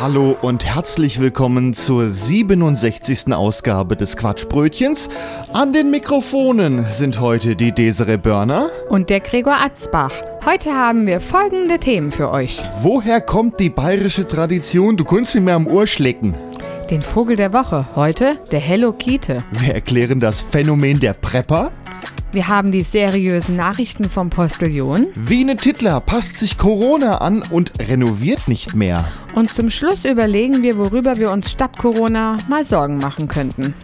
Hallo und herzlich willkommen zur 67. Ausgabe des Quatschbrötchens. An den Mikrofonen sind heute die Desere Börner. und der Gregor Atzbach. Heute haben wir folgende Themen für euch. Woher kommt die bayerische Tradition? Du kannst mir am Ohr schlecken. Den Vogel der Woche, heute der Hello Kite. Wir erklären das Phänomen der Prepper. Wir haben die seriösen Nachrichten vom Postillon. Wiene Tittler passt sich Corona an und renoviert nicht mehr. Und zum Schluss überlegen wir, worüber wir uns statt Corona mal Sorgen machen könnten.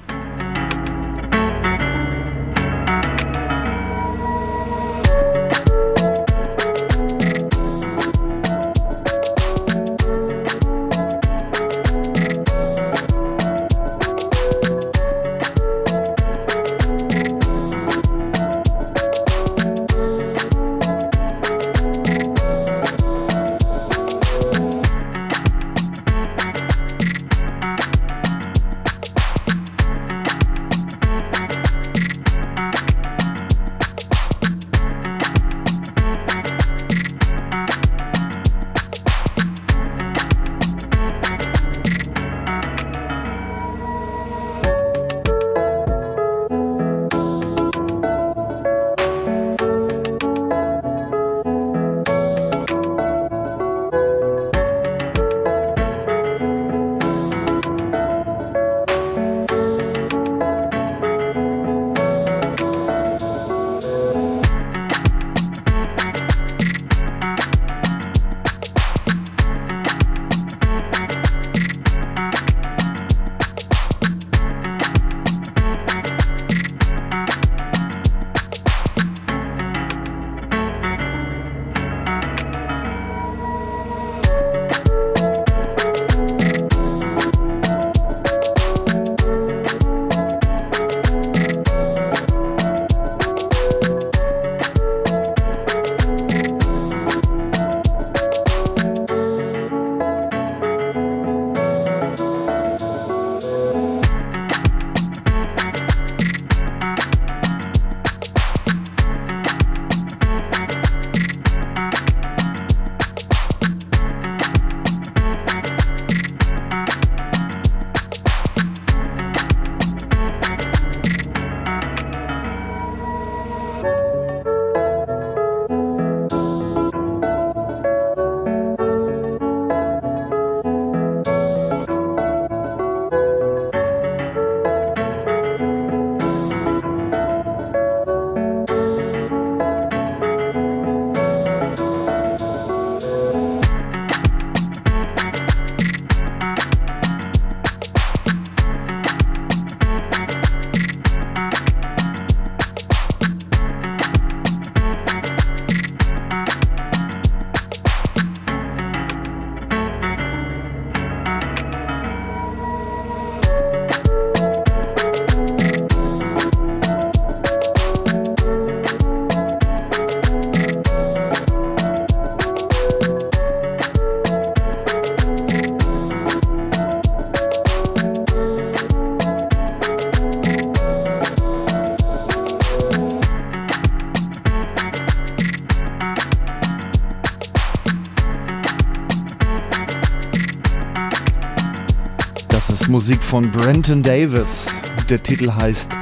Musik von Brenton Davis. Der Titel heißt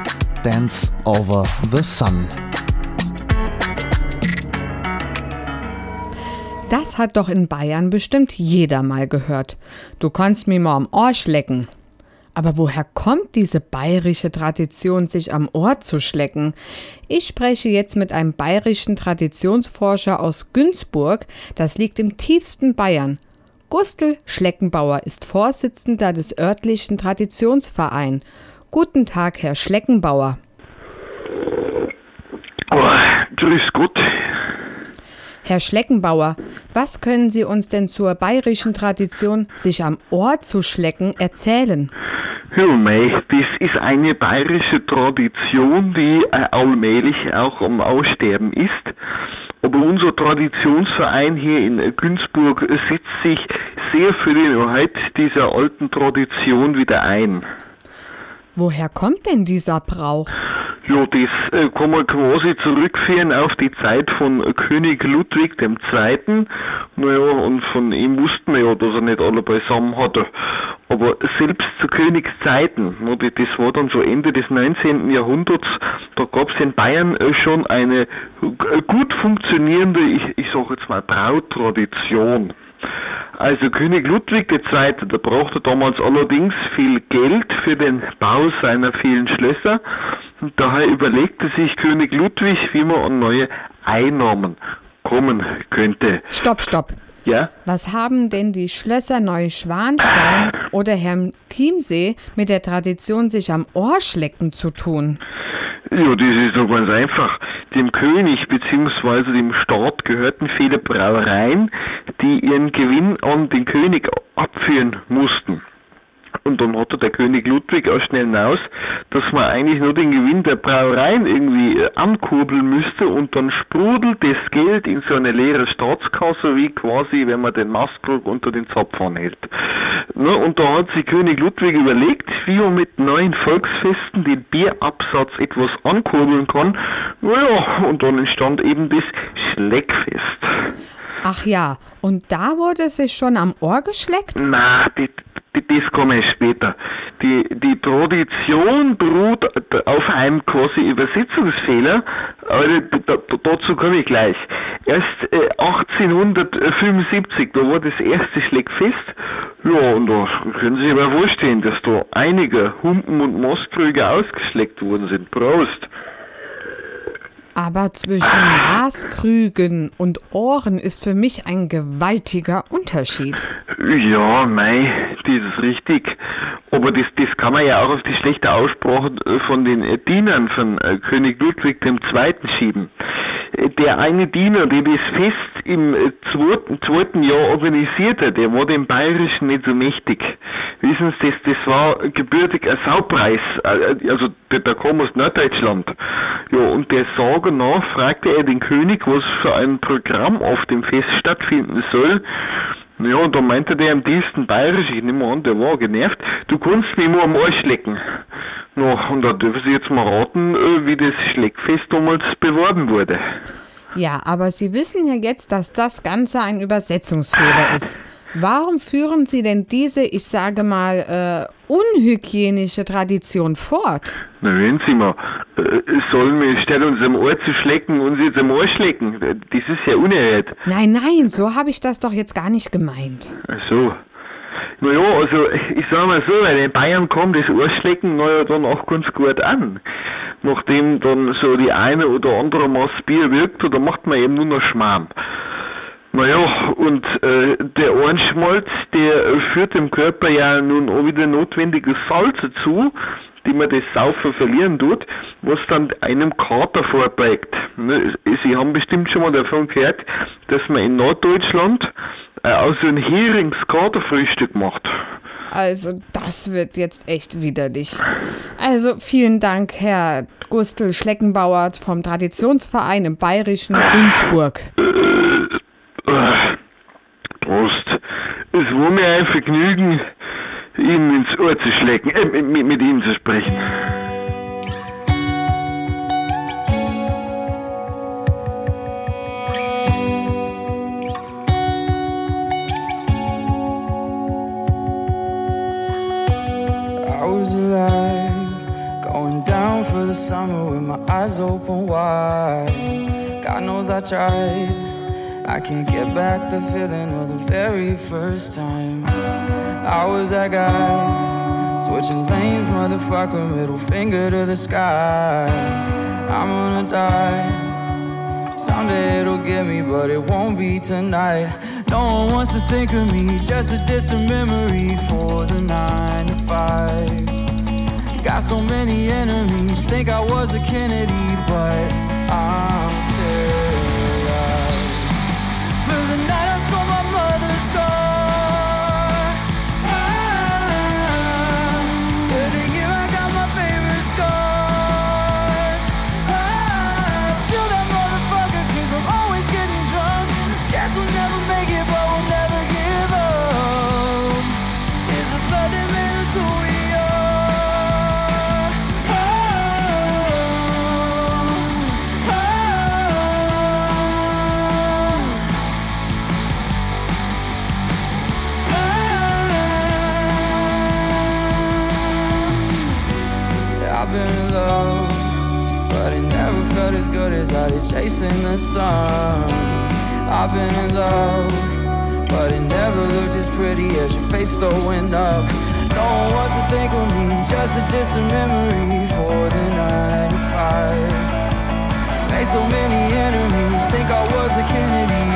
Dance Over the Sun. Das hat doch in Bayern bestimmt jeder mal gehört. Du kannst mir mal am Ohr schlecken. Aber woher kommt diese bayerische Tradition, sich am Ohr zu schlecken? Ich spreche jetzt mit einem bayerischen Traditionsforscher aus Günzburg. Das liegt im tiefsten Bayern. Gustl Schleckenbauer ist Vorsitzender des örtlichen Traditionsvereins. Guten Tag, Herr Schleckenbauer. Oh, grüß Gott. Herr Schleckenbauer, was können Sie uns denn zur bayerischen Tradition, sich am Ohr zu schlecken, erzählen? Ja, mei, das ist eine bayerische Tradition, die äh, allmählich auch am Aussterben ist. Aber unser Traditionsverein hier in Günzburg setzt sich sehr für den Erhalt dieser alten Tradition wieder ein. Woher kommt denn dieser Brauch? Ja, das äh, kann man quasi zurückführen auf die Zeit von König Ludwig II. Naja, und von ihm wussten wir ja, dass er nicht alle beisammen hatte. Aber selbst zu Königszeiten, das war dann so Ende des 19. Jahrhunderts, da gab es in Bayern äh, schon eine äh, gut funktionierende, ich, ich sage jetzt mal, Brautradition. Also König Ludwig II., der brauchte damals allerdings viel Geld für den Bau seiner vielen Schlösser und daher überlegte sich König Ludwig, wie man an neue Einnahmen kommen könnte. Stopp, stopp. Ja? Was haben denn die Schlösser Neuschwanstein oder Herrn Chiemsee mit der Tradition, sich am Ohr schlecken zu tun? Ja, das ist doch ganz einfach. Dem König bzw. dem Staat gehörten viele Brauereien, die ihren Gewinn an den König abführen mussten. Und dann hatte der König Ludwig auch schnell hinaus, dass man eigentlich nur den Gewinn der Brauereien irgendwie äh, ankurbeln müsste und dann sprudelt das Geld in so eine leere Staatskasse, wie quasi, wenn man den Mastkrug unter den Zapfen hält. Ne, und da hat sich König Ludwig überlegt, wie man mit neuen Volksfesten den Bierabsatz etwas ankurbeln kann. Naja, und dann entstand eben das Schleckfest. Ach ja, und da wurde sich schon am Ohr geschleckt? Na, das, komme ich später. Die, die Tradition beruht auf einem quasi Übersetzungsfehler, aber da, dazu komme ich gleich. Erst äh, 1875, da war das erste Schleckfest, ja, und da können Sie sich aber vorstellen, dass da einige Humpen und Mastkrüge ausgeschleckt worden sind. Prost! Aber zwischen Maßkrügen und Ohren ist für mich ein gewaltiger Unterschied. Ja, mei, das ist richtig. Aber das, das kann man ja auch auf die schlechte Aussprache von den Dienern von äh, König Ludwig II. schieben. Der eine Diener, der das Fest im äh, zweiten, zweiten Jahr organisierte, der war dem Bayerischen nicht so mächtig. Wissen Sie, das, das war gebürtig ein Saupreis, äh, also der, der kam aus Norddeutschland. Ja, und der Sage nach fragte er den König, was für ein Programm auf dem Fest stattfinden soll. Ja, und da meinte der am tiefsten bayerisch, ich nehme an, der war genervt, du kannst mich nur am Arsch lecken. Na, und da dürfen Sie jetzt mal raten, äh, wie das Schleckfest damals beworben wurde. Ja, aber Sie wissen ja jetzt, dass das Ganze ein Übersetzungsfehler ist. Warum führen Sie denn diese, ich sage mal, äh, unhygienische Tradition fort? Na, wenn Sie mal, äh, sollen wir statt uns am Ohr zu schlecken, uns jetzt am Ohr schlecken? Das ist ja unerhört. Nein, nein, so habe ich das doch jetzt gar nicht gemeint. Ach so. Naja, also ich sag mal so, weil in Bayern kommt das Ohrschlecken naja dann auch ganz gut an. Nachdem dann so die eine oder andere Maß Bier wirkt, da macht man eben nur noch Schmarrn. Naja, und äh, der Ohrenschmalz, der führt dem Körper ja nun auch wieder notwendiges Salz zu, die man das Saufen verlieren tut, was dann einem Kater vorbeugt. Ne, Sie haben bestimmt schon mal davon gehört, dass man in Norddeutschland äh, aus einem Herings-Katerfrühstück macht. Also, das wird jetzt echt widerlich. Also, vielen Dank, Herr Gustl Schleckenbauer vom Traditionsverein im bayerischen Günzburg. Prost. Es war mir ein Vergnügen, Ihnen ins Ohr zu schlecken, äh, mit, mit Ihnen zu sprechen. Alive, going down for the summer with my eyes open wide. God knows I tried. I can't get back the feeling of the very first time. I was that guy, switching lanes, motherfucker, middle finger to the sky. I'm gonna die. Someday it'll get me, but it won't be tonight. No one wants to think of me, just a distant memory for the nine to fives. Got so many enemies, think I was a Kennedy, but I'm chasing the sun. I've been in love, but it never looked as pretty as your face throwing up. No one wants to think of me, just a distant memory for the 95s. Made so many enemies, think I was a Kennedy,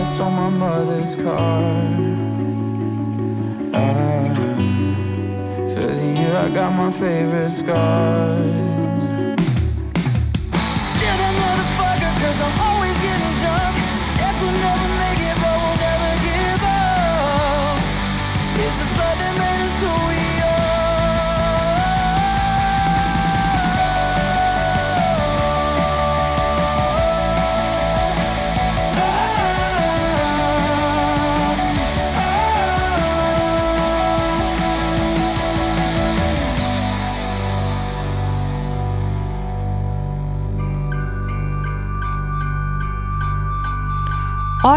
I stole my mother's car. Ah, for the year I got my favorite scars.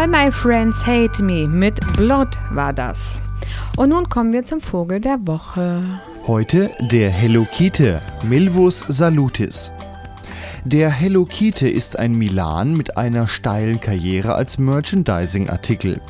All My Friends Hate Me mit Blood war das. Und nun kommen wir zum Vogel der Woche. Heute der Helokite, Milvus salutis. Der Helokite ist ein Milan mit einer steilen Karriere als Merchandising-Artikel.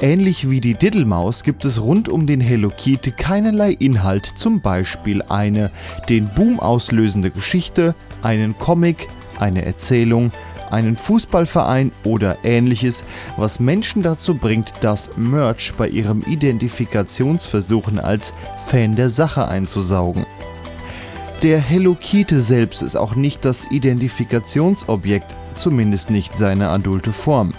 Ähnlich wie die Diddlemaus gibt es rund um den Helokite keinerlei Inhalt, zum Beispiel eine den Boom auslösende Geschichte, einen Comic, eine Erzählung, einen Fußballverein oder ähnliches, was Menschen dazu bringt, das Merch bei ihrem Identifikationsversuchen als Fan der Sache einzusaugen. Der Helokite selbst ist auch nicht das Identifikationsobjekt, zumindest nicht seine adulte Form.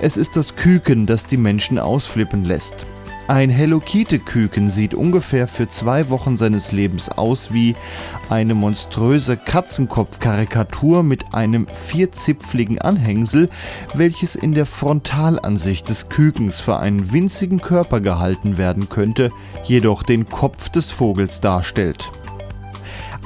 Es ist das Küken, das die Menschen ausflippen lässt. Ein Helokite-Küken sieht ungefähr für zwei Wochen seines Lebens aus wie eine monströse Katzenkopf-Karikatur mit einem vierzipfligen Anhängsel, welches in der Frontalansicht des Kükens für einen winzigen Körper gehalten werden könnte, jedoch den Kopf des Vogels darstellt.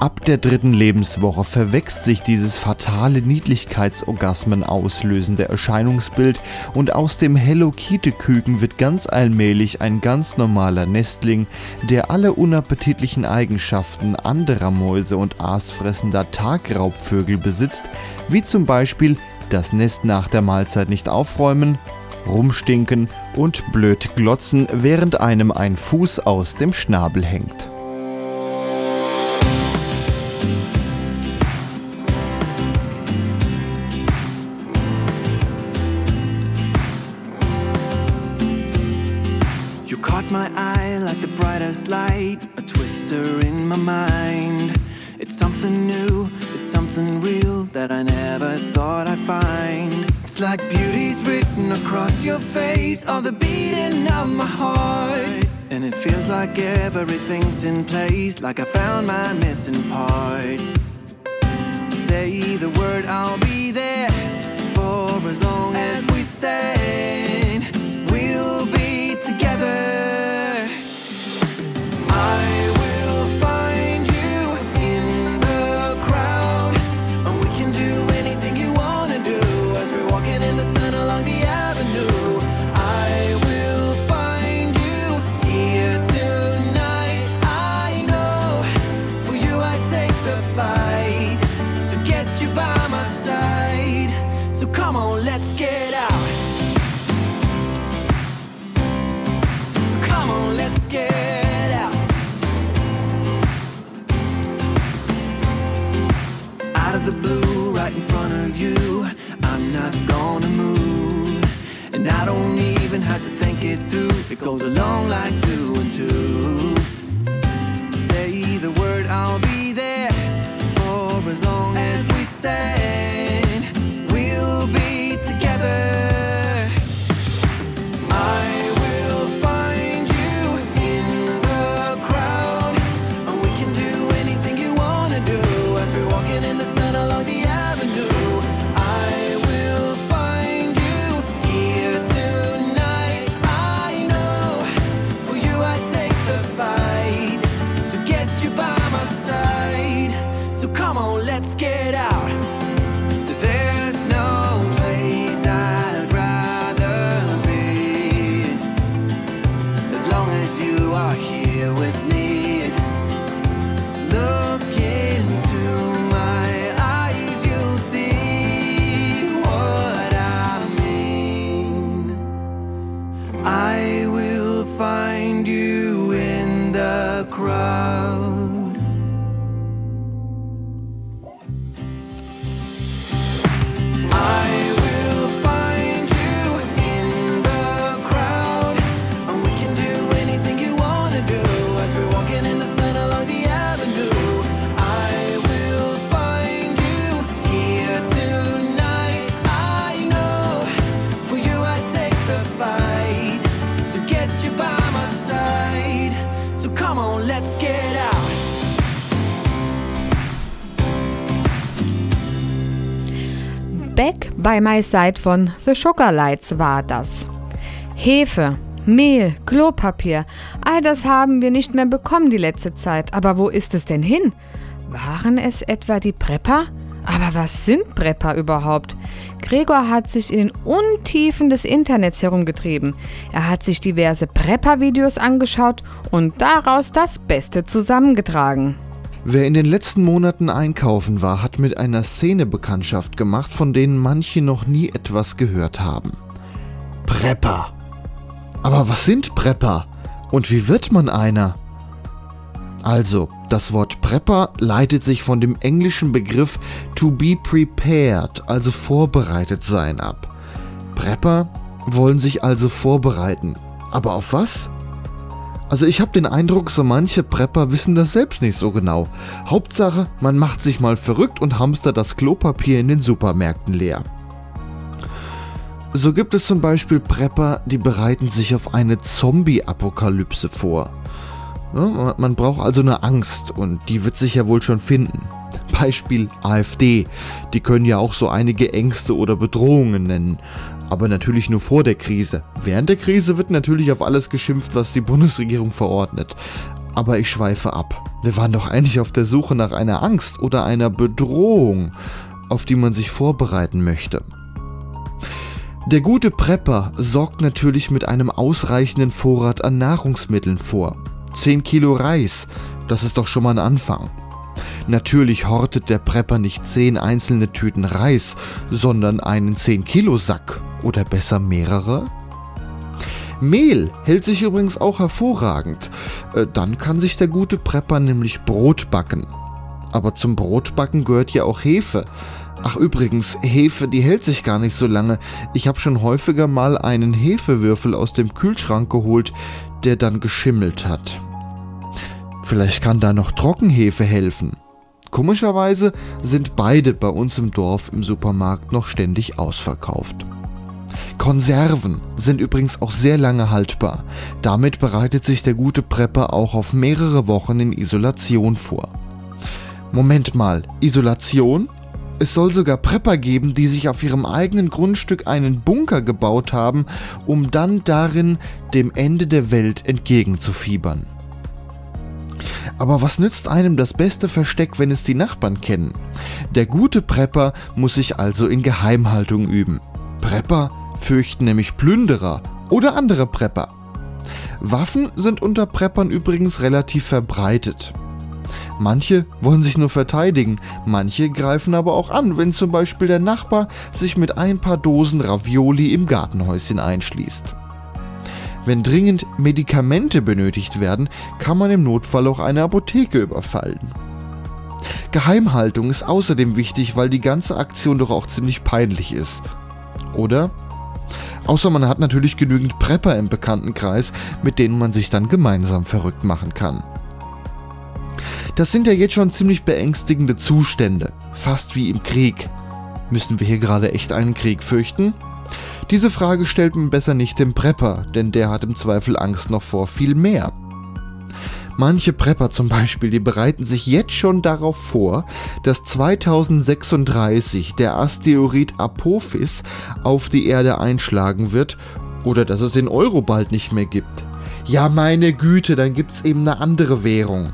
Ab der dritten Lebenswoche verwächst sich dieses fatale Niedlichkeitsorgasmen auslösende Erscheinungsbild und aus dem Hello-Kitty-Küken wird ganz allmählich ein ganz normaler Nestling, der alle unappetitlichen Eigenschaften anderer Mäuse und aasfressender Tagraubvögel besitzt, wie zum Beispiel das Nest nach der Mahlzeit nicht aufräumen, rumstinken und blöd glotzen, während einem ein Fuß aus dem Schnabel hängt. My eye like the brightest light, a twister in my mind. It's something new, it's something real that I never thought I'd find. It's like beauty's written across your face, or the beating of my heart. And it feels like everything's in place, like I found my missing part. Say the word, I'll be there for as long as we stand. It through, it goes along like two and two. By My Side von The Sugar Lights war das. Hefe, Mehl, Klopapier, all das haben wir nicht mehr bekommen die letzte Zeit. Aber wo ist es denn hin? Waren es etwa die Prepper? Aber was sind Prepper überhaupt? Gregor hat sich in den Untiefen des Internets herumgetrieben. Er hat sich diverse Prepper-Videos angeschaut und daraus das Beste zusammengetragen. Wer in den letzten Monaten einkaufen war, hat mit einer Szene Bekanntschaft gemacht, von denen manche noch nie etwas gehört haben. Prepper. Aber was sind Prepper? Und wie wird man einer? Also, das Wort Prepper leitet sich von dem englischen Begriff to be prepared, also vorbereitet sein ab. Prepper wollen sich also vorbereiten. Aber auf was? Also ich habe den Eindruck, so manche Prepper wissen das selbst nicht so genau. Hauptsache, man macht sich mal verrückt und hamstert das Klopapier in den Supermärkten leer. So gibt es zum Beispiel Prepper, die bereiten sich auf eine Zombie-Apokalypse vor. Ja, Man braucht also eine Angst und die wird sich ja wohl schon finden. Beispiel AfD. Die können ja auch so einige Ängste oder Bedrohungen nennen. Aber natürlich nur vor der Krise. Während der Krise wird natürlich auf alles geschimpft, was die Bundesregierung verordnet. Aber ich schweife ab. Wir waren doch eigentlich auf der Suche nach einer Angst oder einer Bedrohung, auf die man sich vorbereiten möchte. Der gute Prepper sorgt natürlich mit einem ausreichenden Vorrat an Nahrungsmitteln vor. 10 Kilo Reis, das ist doch schon mal ein Anfang. Natürlich hortet der Prepper nicht 10 einzelne Tüten Reis, sondern einen 10 Kilo Sack oder besser mehrere. Mehl hält sich übrigens auch hervorragend. Äh, Dann kann sich der gute Prepper nämlich Brot backen. Aber zum Brotbacken gehört ja auch Hefe. Ach übrigens, Hefe, die hält sich gar nicht so lange. Ich habe schon häufiger mal einen Hefewürfel aus dem Kühlschrank geholt, der dann geschimmelt hat. Vielleicht kann da noch Trockenhefe helfen. Komischerweise sind beide bei uns im Dorf im Supermarkt noch ständig ausverkauft. Konserven sind übrigens auch sehr lange haltbar. Damit bereitet sich der gute Prepper auch auf mehrere Wochen in Isolation vor. Moment mal, Isolation? Es soll sogar Prepper geben, die sich auf ihrem eigenen Grundstück einen Bunker gebaut haben, um dann darin dem Ende der Welt entgegenzufiebern. Aber was nützt einem das beste Versteck, wenn es die Nachbarn kennen? Der gute Prepper muss sich also in Geheimhaltung üben. Prepper fürchten nämlich Plünderer oder andere Prepper. Waffen sind unter Preppern übrigens relativ verbreitet. Manche wollen sich nur verteidigen, manche greifen aber auch an, wenn zum Beispiel der Nachbar sich mit ein paar Dosen Ravioli im Gartenhäuschen einschließt. Wenn dringend Medikamente benötigt werden, kann man im Notfall auch eine Apotheke überfallen. Geheimhaltung ist außerdem wichtig, weil die ganze Aktion doch auch ziemlich peinlich ist. Oder? Außer man hat natürlich genügend Prepper im Bekanntenkreis, mit denen man sich dann gemeinsam verrückt machen kann. Das sind ja jetzt schon ziemlich beängstigende Zustände, fast wie im Krieg. Müssen wir hier gerade echt einen Krieg fürchten? Diese Frage stellt man besser nicht dem Prepper, denn der hat im Zweifel Angst noch vor viel mehr. Manche Prepper zum Beispiel, die bereiten sich jetzt schon darauf vor, dass 2036 der Asteroid Apophis auf die Erde einschlagen wird oder dass es den Euro bald nicht mehr gibt. Ja, meine Güte, dann gibt's eben eine andere Währung.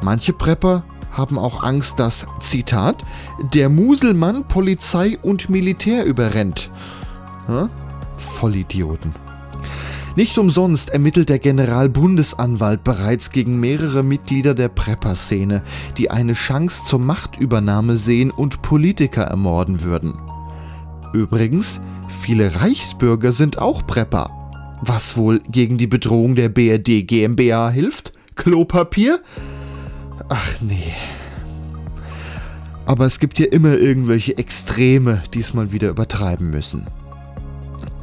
Manche Prepper haben auch Angst, dass, Zitat, der Muselmann Polizei und Militär überrennt. Ja? Vollidioten. Nicht umsonst ermittelt der Generalbundesanwalt bereits gegen mehrere Mitglieder der Prepper-Szene, die eine Chance zur Machtübernahme sehen und Politiker ermorden würden. Übrigens, viele Reichsbürger sind auch Prepper. Was wohl gegen die Bedrohung der BRD GmbH hilft? Klopapier? Ach nee. Aber es gibt ja immer irgendwelche Extreme, die es mal wieder übertreiben müssen.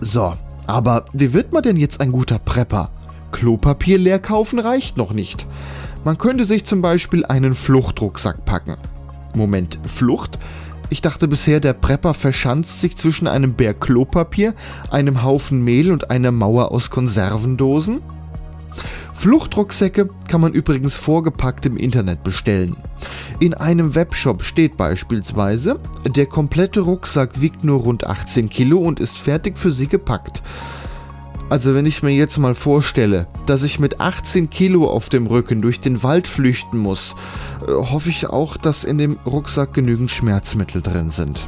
So, aber wie wird man denn jetzt ein guter Prepper? Klopapier leer kaufen reicht noch nicht. Man könnte sich zum Beispiel einen Fluchtrucksack packen. Moment, Flucht? Ich dachte bisher, der Prepper verschanzt sich zwischen einem Berg Klopapier, einem Haufen Mehl und einer Mauer aus Konservendosen? Fluchtrucksäcke kann man übrigens vorgepackt im Internet bestellen. In einem Webshop steht beispielsweise, der komplette Rucksack wiegt nur rund 18 Kilo und ist fertig für Sie gepackt. Also wenn ich mir jetzt mal vorstelle, dass ich mit 18 Kilo auf dem Rücken durch den Wald flüchten muss, äh, hoffe ich auch, dass in dem Rucksack genügend Schmerzmittel drin sind.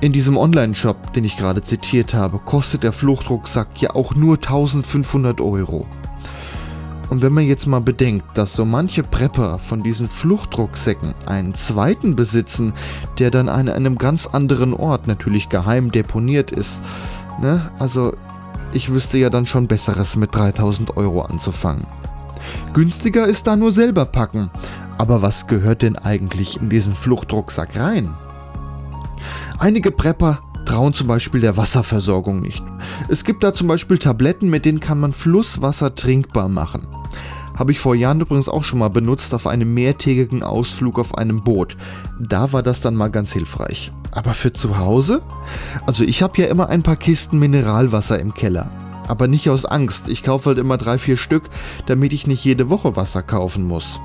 In diesem Online-Shop, den ich gerade zitiert habe, kostet der Fluchtrucksack ja auch nur 1500 Euro. Und wenn man jetzt mal bedenkt, dass so manche Prepper von diesen Fluchtrucksäcken einen zweiten besitzen, der dann an einem ganz anderen Ort natürlich geheim deponiert ist, ne? Also ich wüsste ja dann schon Besseres mit 3000 Euro anzufangen. Günstiger ist da nur selber packen. Aber was gehört denn eigentlich in diesen Fluchtrucksack rein? Einige Prepper trauen zum Beispiel der Wasserversorgung nicht. Es gibt da zum Beispiel Tabletten, mit denen kann man Flusswasser trinkbar machen. Habe ich vor Jahren übrigens auch schon mal benutzt auf einem mehrtägigen Ausflug auf einem Boot. Da war das dann mal ganz hilfreich. Aber für zu Hause? Also ich habe ja immer ein paar Kisten Mineralwasser im Keller. Aber nicht aus Angst. Ich kaufe halt immer drei, vier Stück, damit ich nicht jede Woche Wasser kaufen muss.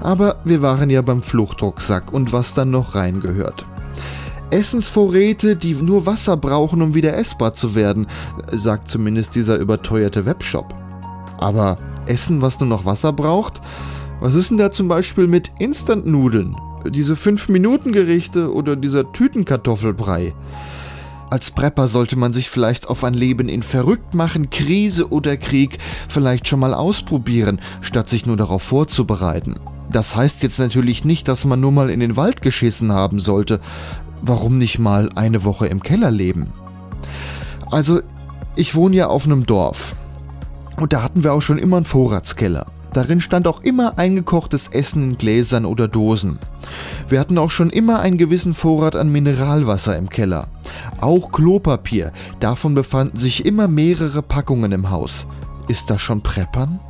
Aber wir waren ja beim Fluchtrucksack und was dann noch reingehört. Essensvorräte, die nur Wasser brauchen, um wieder essbar zu werden, sagt zumindest dieser überteuerte Webshop. Aber Essen, was nur noch Wasser braucht? Was ist denn da zum Beispiel mit Instant-Nudeln? Diese 5-Minuten-Gerichte oder dieser Tütenkartoffelbrei? Als Prepper sollte man sich vielleicht auf ein Leben in verrückt machen, Krise oder Krieg vielleicht schon mal ausprobieren, statt sich nur darauf vorzubereiten. Das heißt jetzt natürlich nicht, dass man nur mal in den Wald geschissen haben sollte. Warum nicht mal eine Woche im Keller leben? Also, ich wohne ja auf einem Dorf. Und da hatten wir auch schon immer einen Vorratskeller. Darin stand auch immer eingekochtes Essen in Gläsern oder Dosen. Wir hatten auch schon immer einen gewissen Vorrat an Mineralwasser im Keller. Auch Klopapier, davon befanden sich immer mehrere Packungen im Haus. Ist das schon Preppern?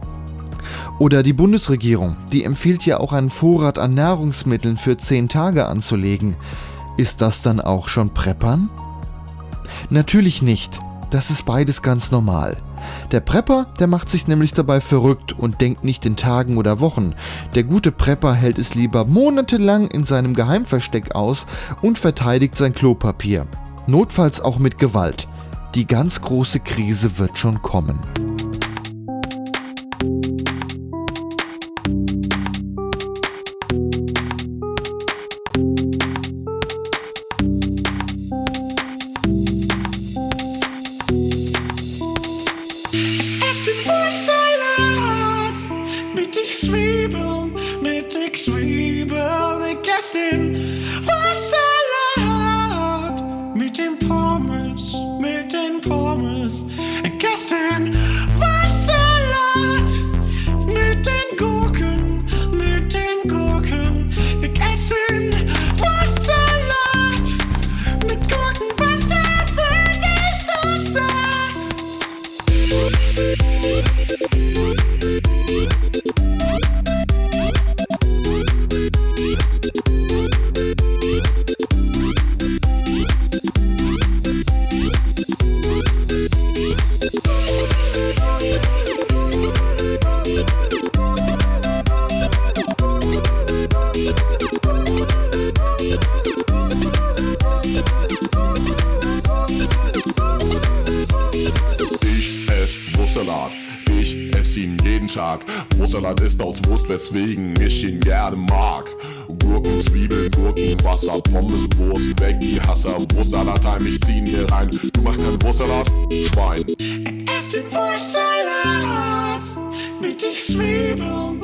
Oder die Bundesregierung, die empfiehlt ja auch einen Vorrat an Nahrungsmitteln für 10 Tage anzulegen. Ist das dann auch schon Preppern? Natürlich nicht. Das ist beides ganz normal. Der Prepper, der macht sich nämlich dabei verrückt und denkt nicht in Tagen oder Wochen. Der gute Prepper hält es lieber monatelang in seinem Geheimversteck aus und verteidigt sein Klopapier. Notfalls auch mit Gewalt. Die ganz große Krise wird schon kommen. Sin. Weswegen ich ihn gerne mag. Gurken, Zwiebeln, Gurken, Wasser, Pommes, Wurst, weg die Hasser. Wurstsalat heim, ich zieh ihn hier rein. Du machst keinen Wurstsalat? Schwein. Ess den Wurstsalat mit den Zwiebeln,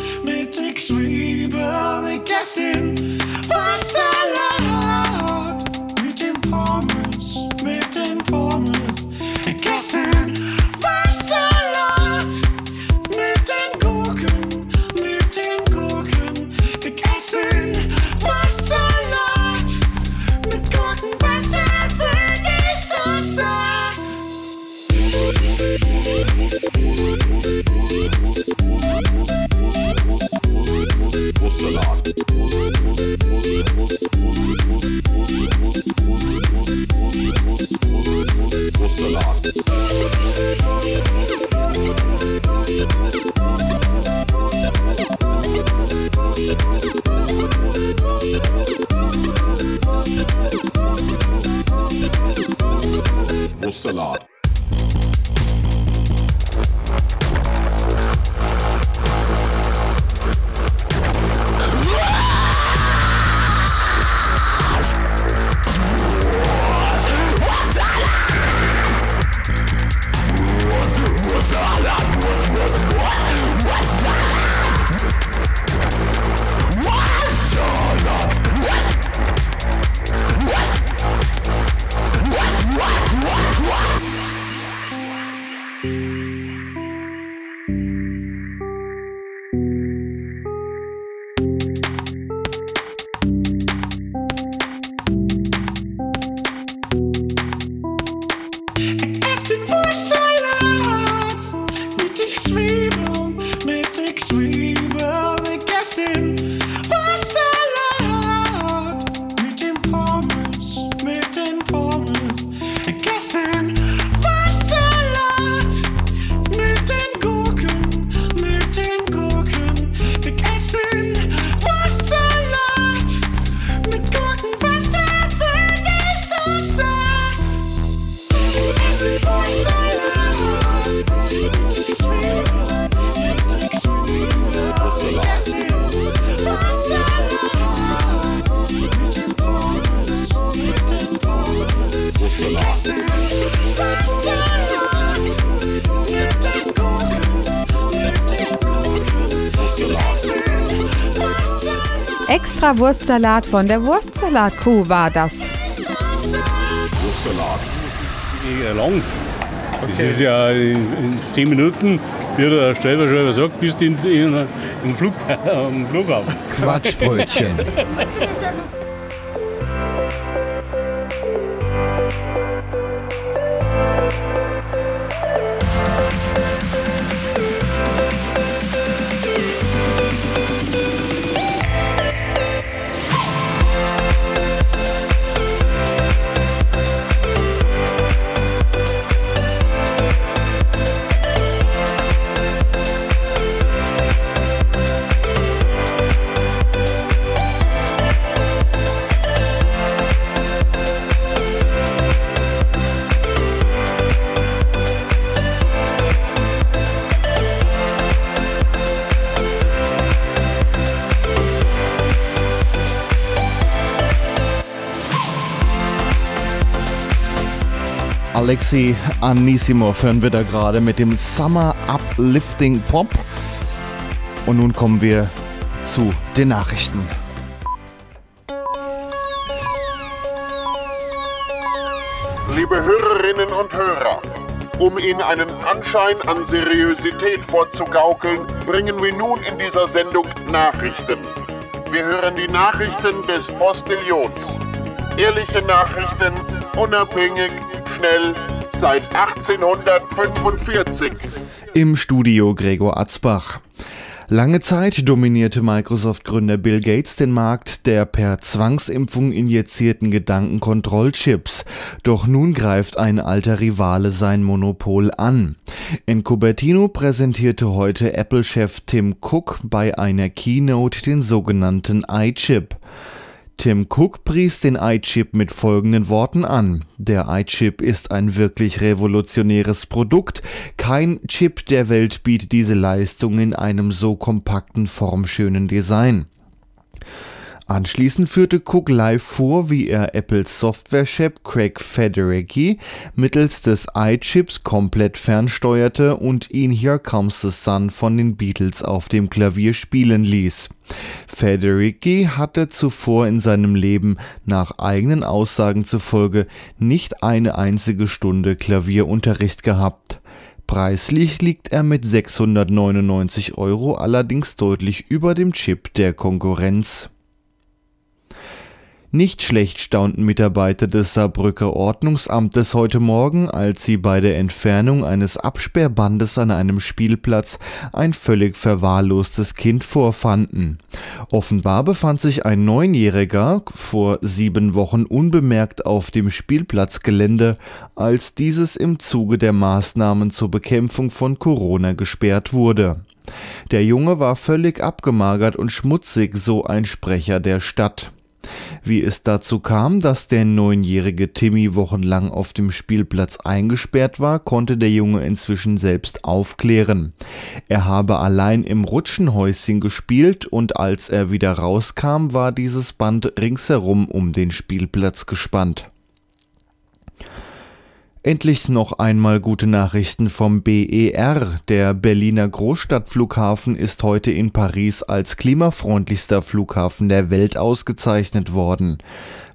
Extra Wurstsalat von der Wurstsalat-Crew war das. Wurstsalat. Ja, lang. Das ist ja in, in 10 Minuten, wie der Stellverschreiber sagt, bist du in, in, im Flug, am Flughafen. Quatschbrötchen. Alexei Anisimov hören wir da gerade mit dem Summer Uplifting Pop. Und nun kommen wir zu den Nachrichten. Liebe Hörerinnen und Hörer, um Ihnen einen Anschein an Seriosität vorzugaukeln, bringen wir nun in dieser Sendung Nachrichten. Wir hören die Nachrichten des Postillons. Ehrliche Nachrichten, unabhängig, schnell, seit 1845. Im Studio Gregor Atzbach. Lange Zeit dominierte Microsoft-Gründer Bill Gates den Markt der per Zwangsimpfung injizierten Gedankenkontrollchips. Doch nun greift ein alter Rivale sein Monopol an. In Cupertino präsentierte heute Apple-Chef Tim Cook bei einer Keynote den sogenannten iChip. Tim Cook pries den iChip mit folgenden Worten an. Der iChip ist ein wirklich revolutionäres Produkt. Kein Chip der Welt bietet diese Leistung in einem so kompakten, formschönen Design. Anschließend führte Cook live vor, wie er Apples Software-Chef Craig Federighi mittels des iChips komplett fernsteuerte und ihn Here Comes the Sun von den Beatles auf dem Klavier spielen ließ. Federighi hatte zuvor in seinem Leben nach eigenen Aussagen zufolge nicht eine einzige Stunde Klavierunterricht gehabt. Preislich liegt er mit 699 Euro allerdings deutlich über dem Chip der Konkurrenz. Nicht schlecht staunten Mitarbeiter des Saarbrücker Ordnungsamtes heute Morgen, als sie bei der Entfernung eines Absperrbandes an einem Spielplatz ein völlig verwahrlostes Kind vorfanden. Offenbar befand sich ein Neunjähriger vor sieben Wochen unbemerkt auf dem Spielplatzgelände, als dieses im Zuge der Maßnahmen zur Bekämpfung von Corona gesperrt wurde. Der Junge war völlig abgemagert und schmutzig, so ein Sprecher der Stadt. Wie es dazu kam, dass der neunjährige Timmy wochenlang auf dem Spielplatz eingesperrt war, konnte der Junge inzwischen selbst aufklären. Er habe allein im Rutschenhäuschen gespielt und als er wieder rauskam, war dieses Band ringsherum um den Spielplatz gespannt. Endlich noch einmal gute Nachrichten vom BER. Der Berliner Großstadtflughafen ist heute in Paris als klimafreundlichster Flughafen der Welt ausgezeichnet worden.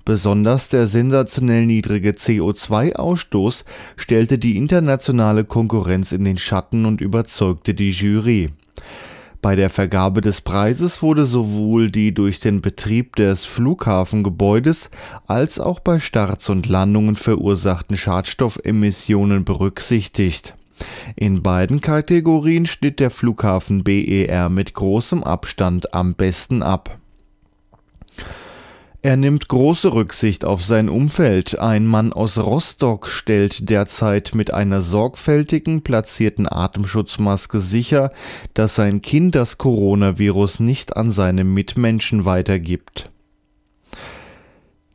Besonders der sensationell niedrige CO2-Ausstoß stellte die internationale Konkurrenz in den Schatten und überzeugte die Jury. Bei der Vergabe des Preises wurde sowohl die durch den Betrieb des Flughafengebäudes als auch bei Starts und Landungen verursachten Schadstoffemissionen berücksichtigt. In beiden Kategorien schnitt der Flughafen BER mit großem Abstand am besten ab. Er nimmt große Rücksicht auf sein Umfeld. Ein Mann aus Rostock stellt derzeit mit einer sorgfältigen platzierten Atemschutzmaske sicher, dass sein Kind das Coronavirus nicht an seine Mitmenschen weitergibt.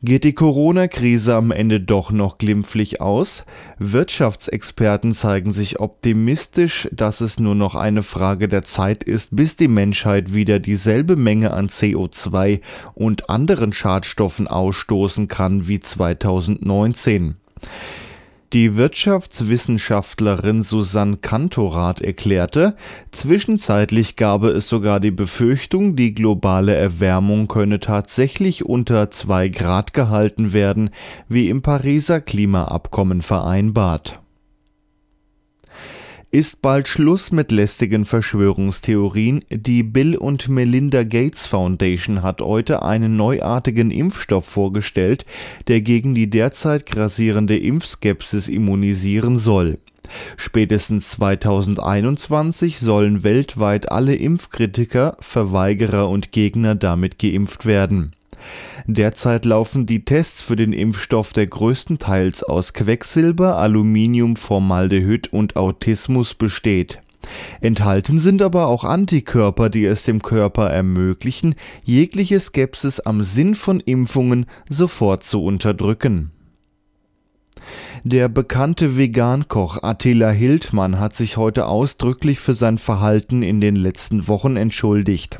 Geht die Corona-Krise am Ende doch noch glimpflich aus? Wirtschaftsexperten zeigen sich optimistisch, dass es nur noch eine Frage der Zeit ist, bis die Menschheit wieder dieselbe Menge an CO2 und anderen Schadstoffen ausstoßen kann wie 2019. Die Wirtschaftswissenschaftlerin Susanne Kantorath erklärte, zwischenzeitlich gabe es sogar die Befürchtung, die globale Erwärmung könne tatsächlich unter 2 Grad gehalten werden, wie im Pariser Klimaabkommen vereinbart ist bald Schluss mit lästigen Verschwörungstheorien. Die Bill und Melinda Gates Foundation hat heute einen neuartigen Impfstoff vorgestellt, der gegen die derzeit grassierende Impfskepsis immunisieren soll. Spätestens 2021 sollen weltweit alle Impfkritiker, Verweigerer und Gegner damit geimpft werden. Derzeit laufen die Tests für den Impfstoff, der größtenteils aus Quecksilber, Aluminium, Formaldehyd und Autismus besteht. Enthalten sind aber auch Antikörper, die es dem Körper ermöglichen, jegliche Skepsis am Sinn von Impfungen sofort zu unterdrücken. Der bekannte Vegankoch Attila Hildmann hat sich heute ausdrücklich für sein Verhalten in den letzten Wochen entschuldigt.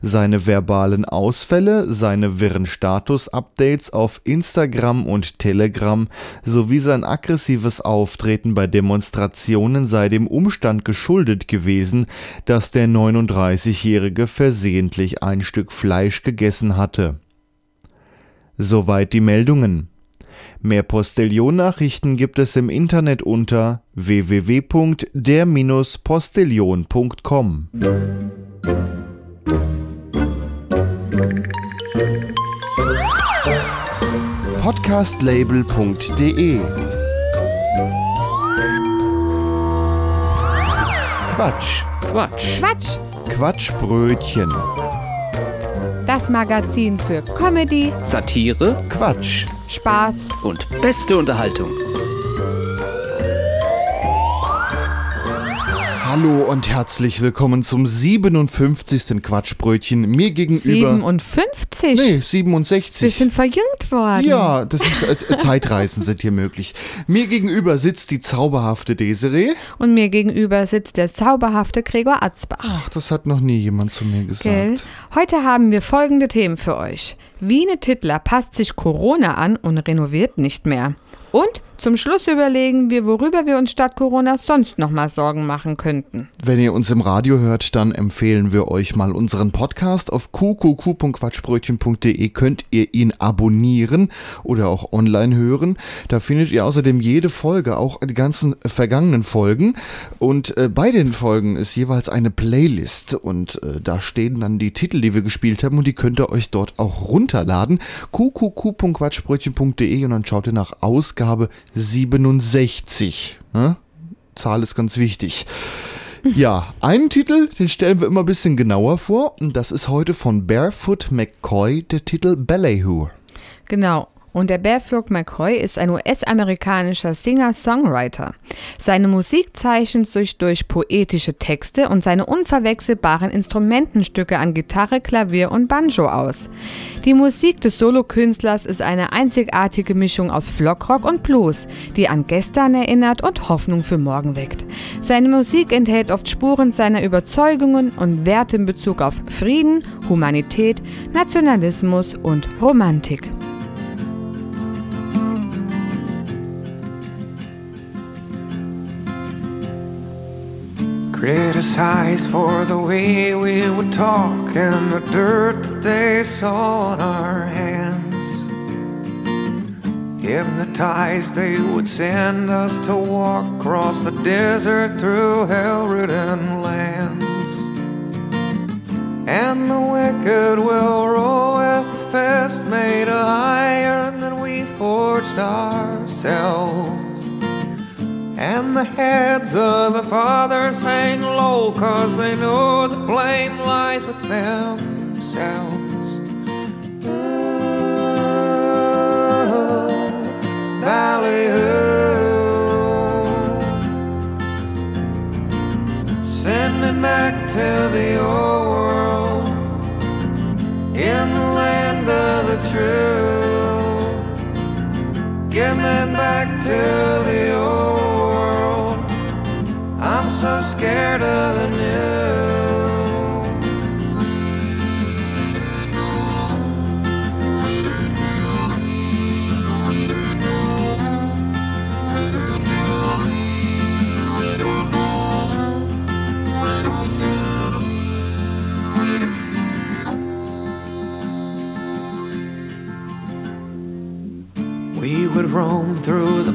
Seine verbalen Ausfälle, seine wirren Status-Updates auf Instagram und Telegram sowie sein aggressives Auftreten bei Demonstrationen sei dem Umstand geschuldet gewesen, dass der 39-Jährige versehentlich ein Stück Fleisch gegessen hatte. Soweit die Meldungen. Mehr Postillon-Nachrichten gibt es im Internet unter www.der-postillon.com. Podcastlabel.de Quatsch. Quatsch. Quatsch. Quatschbrötchen. Das Magazin für Comedy, Satire Quatsch. Spaß und beste Unterhaltung. Hallo und herzlich willkommen zum 57. Quatschbrötchen. Mir gegenüber. 57? Nee, 67. Wir sind verjüngt worden. Ja, das ist, äh, Zeitreisen sind hier möglich. Mir gegenüber sitzt die zauberhafte Desiree. Und mir gegenüber sitzt der zauberhafte Gregor Atzbach. Ach, das hat noch nie jemand zu mir gesagt. Gell? Heute haben wir folgende Themen für euch. Wiene Tittler passt sich Corona an und renoviert nicht mehr. Und zum Schluss überlegen wir, worüber wir uns statt Corona sonst noch mal Sorgen machen könnten. Wenn ihr uns im Radio hört, dann empfehlen wir euch mal unseren Podcast. Auf qqq.quatschbrötchen.de könnt ihr ihn abonnieren oder auch online hören. Da findet ihr außerdem jede Folge, auch die ganzen vergangenen Folgen. Und äh, bei den Folgen ist jeweils eine Playlist und äh, da stehen dann die Titel, die wir gespielt haben und die könnt ihr euch dort auch runterladen. qqq.quatschbrötchen.de und dann schaut ihr nach Ausgabe 67. Ne? Zahl ist ganz wichtig. Ja, einen Titel, den stellen wir immer ein bisschen genauer vor. Und das ist heute von Barefoot McCoy, der Titel Ballyhoo. Genau. Und der Barefoot McCoy ist ein US-amerikanischer Singer-Songwriter. Seine Musik zeichnet sich durch poetische Texte und seine unverwechselbaren Instrumentenstücke an Gitarre, Klavier und Banjo aus. Die Musik des Solokünstlers ist eine einzigartige Mischung aus Flockrock und Blues, die an gestern erinnert und Hoffnung für morgen weckt. Seine Musik enthält oft Spuren seiner Überzeugungen und Werte in Bezug auf Frieden, Humanität, Nationalismus und Romantik. Criticized for the way we would talk and the dirt that they saw on our hands. Hypnotized, they would send us to walk across the desert through hell ridden lands. And the wicked will roll with the fist made of iron that we forged ourselves. And the heads of the fathers hang low, cause they know the blame lies with themselves. Ooh, ballyhoo. Send me back to the old world in the land of the true. Get me back to the old so scared of the new.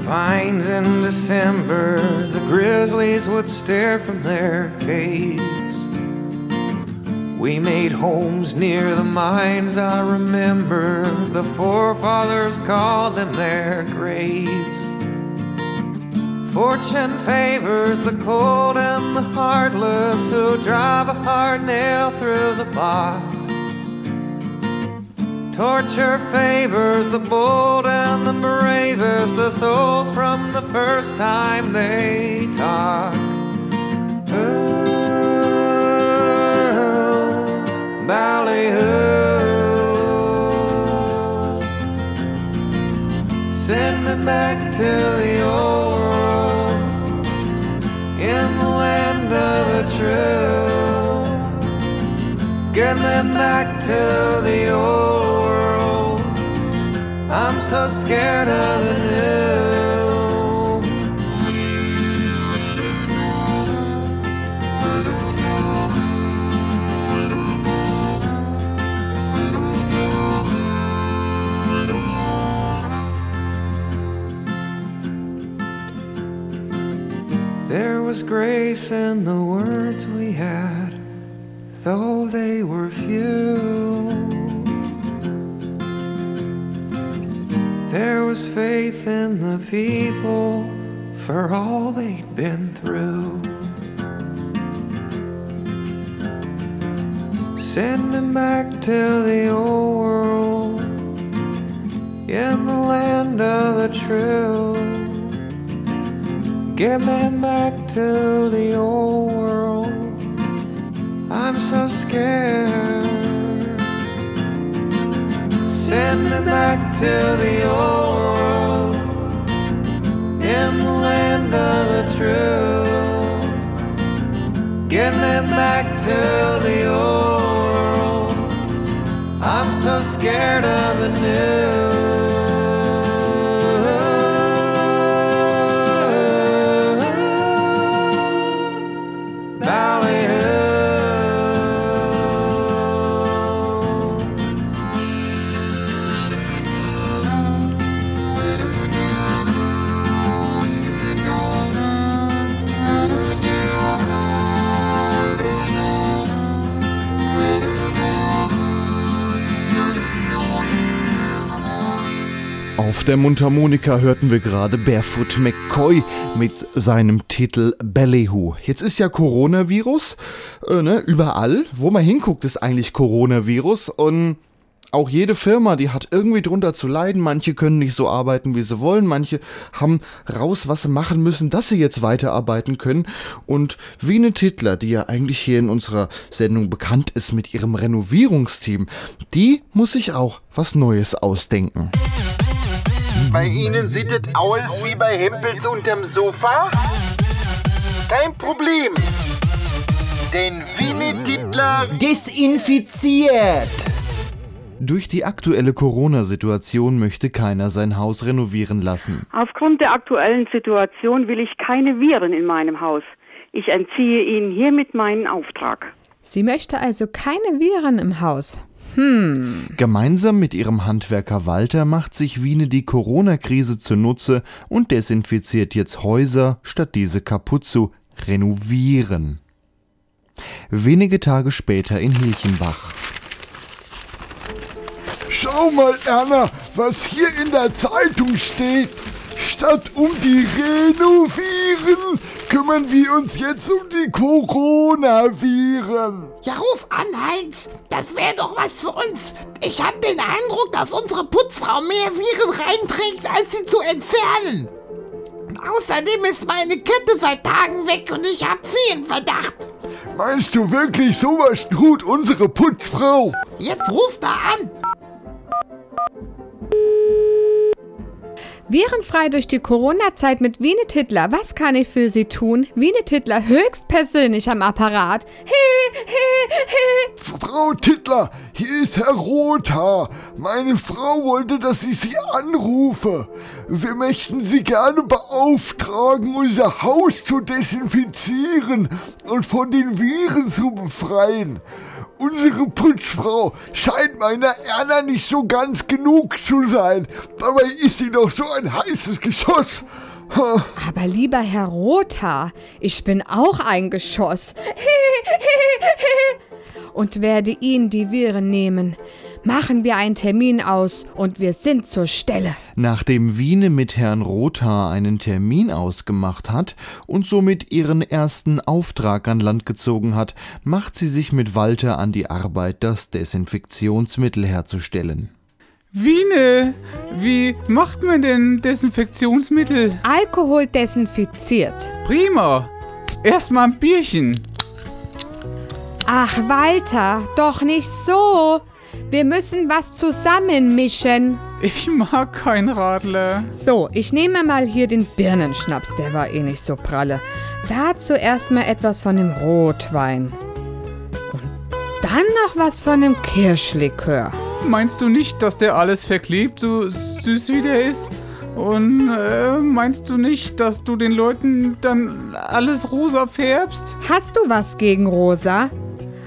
Pines in December. The grizzlies would stare from their caves. We made homes near the mines, I remember. The forefathers called them their graves. Fortune favors the cold and the heartless who drive a hard nail through the box. Torture favors the bold and the bravest, the souls from the first time they talk. Ooh, ballyhoo. Send me back to the old world in the land of the true. Get me back to the old. I'm so scared of the new. There was grace in the words we had though they were few. There was faith in the people for all they'd been through. Send them back to the old world in the land of the true. Get me back to the old world. I'm so scared. Send me back to the old world in the land of the true. Get me back to the old world. I'm so scared of the new. Der Mundharmonika hörten wir gerade Barefoot McCoy mit seinem Titel Ballyhoo. Jetzt ist ja Coronavirus, äh, ne, überall. Wo man hinguckt, ist eigentlich Coronavirus und auch jede Firma, die hat irgendwie drunter zu leiden. Manche können nicht so arbeiten, wie sie wollen. Manche haben raus, was sie machen müssen, dass sie jetzt weiterarbeiten können. Und Wiene Tittler, die ja eigentlich hier in unserer Sendung bekannt ist mit ihrem Renovierungsteam, die muss sich auch was Neues ausdenken. Bei Ihnen sieht es aus wie bei Hempels unterm Sofa? Kein Problem. Den Winnie-Titler desinfiziert. Durch die aktuelle Corona-Situation möchte keiner sein Haus renovieren lassen. Aufgrund der aktuellen Situation will ich keine Viren in meinem Haus. Ich entziehe Ihnen hiermit meinen Auftrag. Sie möchte also keine Viren im Haus. Hm. Gemeinsam mit ihrem Handwerker Walter macht sich Wiene die Corona-Krise zunutze und desinfiziert jetzt Häuser, statt diese kaputt zu renovieren. Wenige Tage später in Hilchenbach. Schau mal, Erna, was hier in der Zeitung steht. Statt um die Renovieren kümmern wir uns jetzt um die Coronaviren. Ja, ruf an, Heinz. Das wäre doch was für uns. Ich habe den Eindruck, dass unsere Putzfrau mehr Viren reinträgt, als sie zu entfernen. Außerdem ist meine Kette seit Tagen weg und ich hab sie in Verdacht. Meinst du wirklich, sowas tut unsere Putzfrau? Jetzt ruf da an. Virenfrei durch die Corona-Zeit mit Wiene Tittler. Was kann ich für Sie tun? Wiene Tittler höchstpersönlich am Apparat. He, he, he. Frau Tittler, hier ist Herr Rothaar. Meine Frau wollte, dass ich Sie anrufe. Wir möchten Sie gerne beauftragen, unser Haus zu desinfizieren und von den Viren zu befreien. Unsere Putzfrau scheint meiner Erna nicht so ganz genug zu sein. Dabei ist sie doch so ein heißes Geschoss. Aber lieber Herr Rothaar, ich bin auch ein Geschoss. Und werde Ihnen die Viren nehmen. Machen wir einen Termin aus und wir sind zur Stelle. Nachdem Wiene mit Herrn Rothaar einen Termin ausgemacht hat und somit ihren ersten Auftrag an Land gezogen hat, macht sie sich mit Walter an die Arbeit, das Desinfektionsmittel herzustellen. Wiene, wie macht man denn Desinfektionsmittel? Alkohol desinfiziert. Prima. Erstmal ein Bierchen. Ach, Walter, doch nicht so. Wir müssen was zusammenmischen. Ich mag kein Radler. So, ich nehme mal hier den Birnenschnaps, der war eh nicht so pralle. Dazu erstmal etwas von dem Rotwein. Und dann noch was von dem Kirschlikör. Meinst du nicht, dass der alles verklebt, so süß wie der ist? Und äh, meinst du nicht, dass du den Leuten dann alles rosa färbst? Hast du was gegen rosa?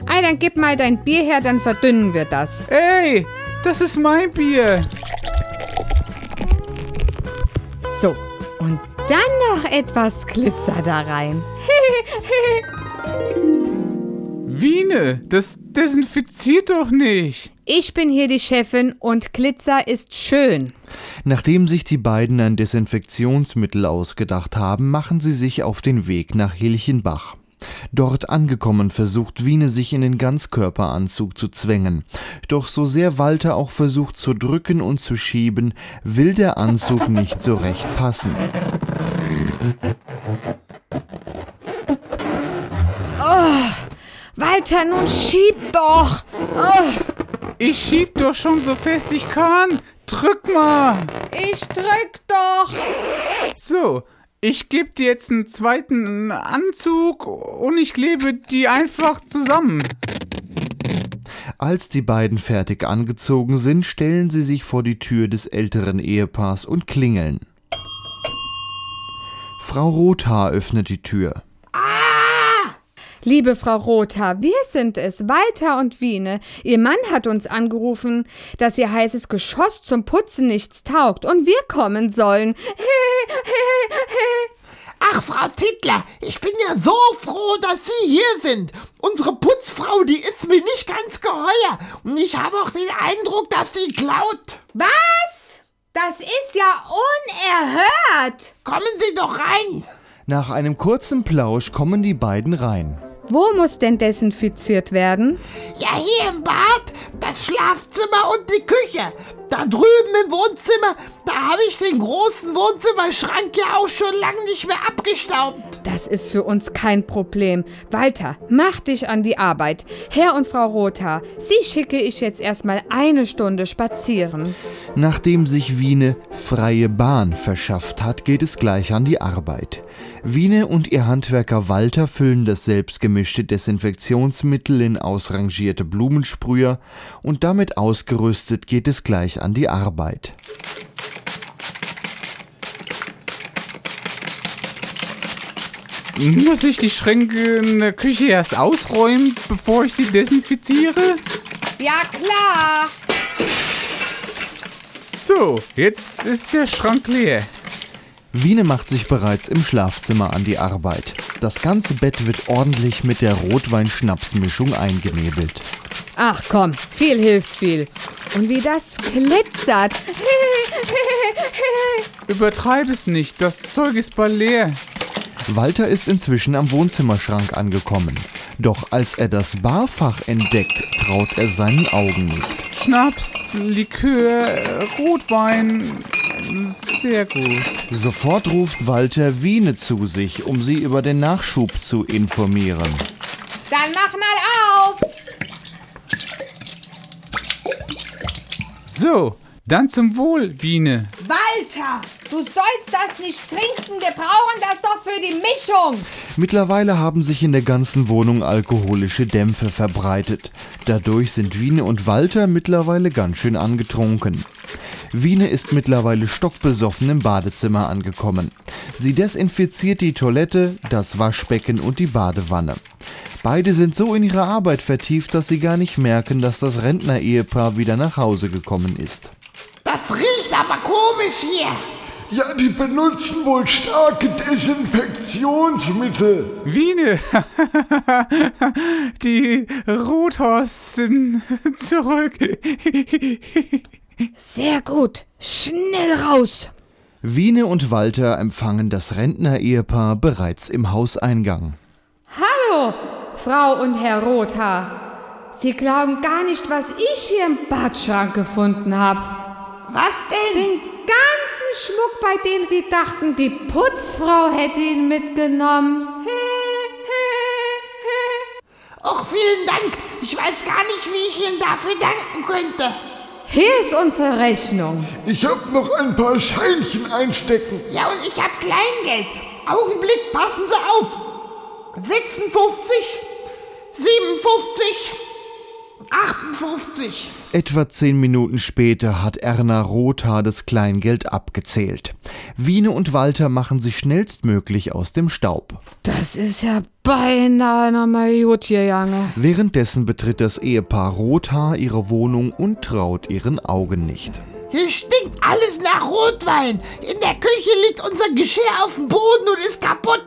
Ei, dann gib mal dein Bier her, dann verdünnen wir das. Ey, das ist mein Bier. So, und dann noch etwas Glitzer da rein. Wiene, das desinfiziert doch nicht. Ich bin hier die Chefin und Glitzer ist schön. Nachdem sich die beiden ein Desinfektionsmittel ausgedacht haben, machen sie sich auf den Weg nach Hilchenbach. Dort angekommen versucht Wiene sich in den Ganzkörperanzug zu zwängen. Doch so sehr Walter auch versucht zu drücken und zu schieben, will der Anzug nicht so recht passen. Oh, Walter, nun schieb doch. Oh, Ich schieb doch schon so fest ich kann. Drück mal. ich drück doch. So, ich gebe dir jetzt einen zweiten Anzug und ich klebe die einfach zusammen. Als die beiden fertig angezogen sind, stellen sie sich vor die Tür des älteren Ehepaars und klingeln. Frau Rothaar öffnet die Tür. Liebe Frau Rothaar, wir sind es, Walter und Wiene. Ihr Mann hat uns angerufen, dass ihr heißes Geschoss zum Putzen nichts taugt und wir kommen sollen. Ach, Frau Tittler, ich bin ja so froh, dass Sie hier sind. Unsere Putzfrau, die ist mir nicht ganz geheuer. Und ich habe auch den Eindruck, dass sie klaut. Was? Das ist ja unerhört. Kommen Sie doch rein. Nach einem kurzen Plausch kommen die beiden rein. Wo muss denn desinfiziert werden? Ja, hier im Bad, das Schlafzimmer und die Küche. Da drüben im Wohnzimmer, da habe ich den großen Wohnzimmerschrank ja auch schon lange nicht mehr abgestaubt. Das ist für uns kein Problem. Walter, mach dich an die Arbeit. Herr und Frau Rothaar, Sie schicke ich jetzt erstmal eine Stunde spazieren. Nachdem sich Wiene freie Bahn verschafft hat, geht es gleich an die Arbeit. Wiene und ihr Handwerker Walter füllen das selbstgemischte Desinfektionsmittel in ausrangierte Blumensprüher und damit ausgerüstet geht es gleich an die Arbeit. Muss ich die Schränke in der Küche erst ausräumen, bevor ich sie desinfiziere? Ja, klar. So, jetzt ist der Schrank leer. Wiene macht sich bereits im Schlafzimmer an die Arbeit. Das ganze Bett wird ordentlich mit der Rotwein-Schnapsmischung eingenebelt. Ach komm, viel hilft viel. Und wie das glitzert. Übertreib es nicht, das Zeug ist bald leer. Walter ist inzwischen am Wohnzimmerschrank angekommen. Doch als er das Barfach entdeckt, traut er seinen Augen nicht. Schnaps, Likör, Rotwein. Sehr gut. Sofort ruft Walter Wiene zu sich, um sie über den Nachschub zu informieren. Dann mach mal auf. So, dann zum Wohl, Biene. Walter, du sollst das nicht trinken. Wir brauchen das doch für die Mischung. Mittlerweile haben sich in der ganzen Wohnung alkoholische Dämpfe verbreitet. Dadurch sind Wiene und Walter mittlerweile ganz schön angetrunken. Wiene ist mittlerweile stockbesoffen im Badezimmer angekommen. Sie desinfiziert die Toilette, das Waschbecken und die Badewanne. Beide sind so in ihre Arbeit vertieft, dass sie gar nicht merken, dass das Rentner-Ehepaar wieder nach Hause gekommen ist. Das riecht aber komisch hier. Ja, die benutzen wohl starke Desinfektionsmittel. Wiene, die Rothorst sind zurück. Sehr gut. Schnell raus. Wiene und Walter empfangen das Rentner-Ehepaar bereits im Hauseingang. Hallo, Frau und Herr Rothaar. Sie glauben gar nicht, was ich hier im Badschrank gefunden habe. Was denn? Den ganzen Schmuck, bei dem Sie dachten, die Putzfrau hätte ihn mitgenommen. Och, vielen Dank. Ich weiß gar nicht, wie ich Ihnen dafür danken könnte. Hier ist unsere Rechnung. Ich hab noch ein paar Scheinchen einstecken. Ja, und ich hab Kleingeld. Augenblick, passen Sie auf. 56, 57, 58. Etwa zehn Minuten später hat Erna Rothaar das Kleingeld abgezählt. Wiene und Walter machen sich schnellstmöglich aus dem Staub. Das ist ja beinahe nochmal gut gegangen. Währenddessen betritt das Ehepaar Rothaar ihre Wohnung und traut ihren Augen nicht. Hier stinkt alles nach Rotwein. In der Küche liegt unser Geschirr auf dem Boden und ist kaputt.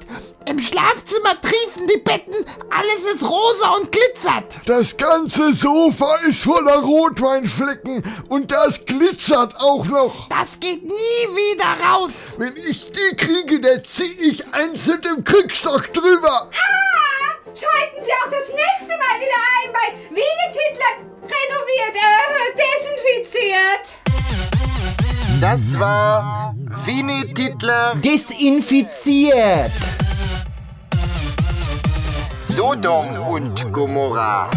Im Schlafzimmer triefen die Betten. Alles ist rosa und glitzert. Das ganze Sofa ist voller Rotweinflecken und das glitzert auch noch. Das geht nie wieder raus. Wenn ich die kriege, dann zieh ich einzeln im Kriegsstock drüber. Ah, schalten Sie auch das nächste Mal wieder ein bei Wiene Titler renoviert, äh, desinfiziert. Das war Winnie Titler desinfiziert. Sodom und Gomorra.